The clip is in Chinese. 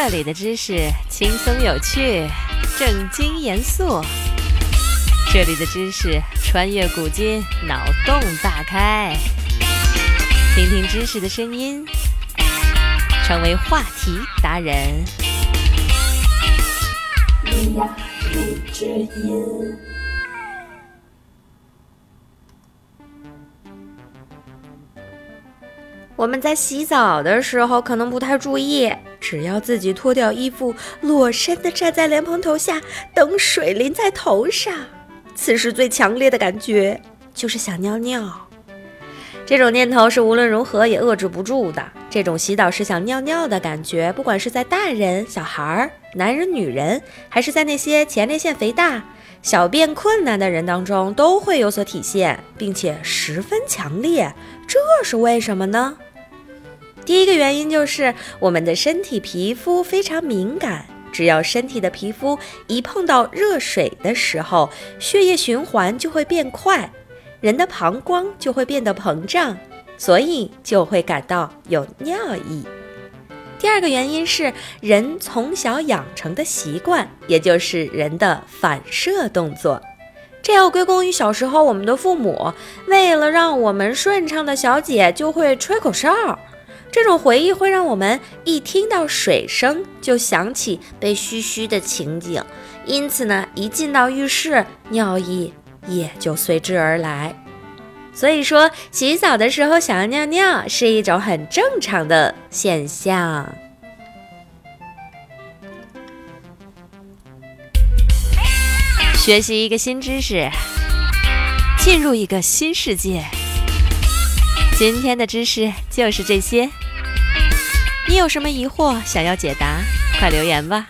这里的知识轻松有趣，正经严肃。这里的知识穿越古今，脑洞大开。听听知识的声音，成为话题达人。我们在洗澡的时候可能不太注意，只要自己脱掉衣服，裸身的站在莲蓬头下，等水淋在头上，此时最强烈的感觉就是想尿尿。这种念头是无论如何也遏制不住的。这种洗澡时想尿尿的感觉，不管是在大人、小孩、男人、女人，还是在那些前列腺肥大、小便困难的人当中，都会有所体现，并且十分强烈。这是为什么呢？第一个原因就是我们的身体皮肤非常敏感，只要身体的皮肤一碰到热水的时候，血液循环就会变快，人的膀胱就会变得膨胀，所以就会感到有尿意。第二个原因是人从小养成的习惯，也就是人的反射动作，这要归功于小时候我们的父母为了让我们顺畅的小姐就会吹口哨。这种回忆会让我们一听到水声就想起被嘘嘘的情景，因此呢，一进到浴室，尿意也就随之而来。所以说，洗澡的时候想要尿尿是一种很正常的现象。学习一个新知识，进入一个新世界。今天的知识就是这些，你有什么疑惑想要解答，快留言吧。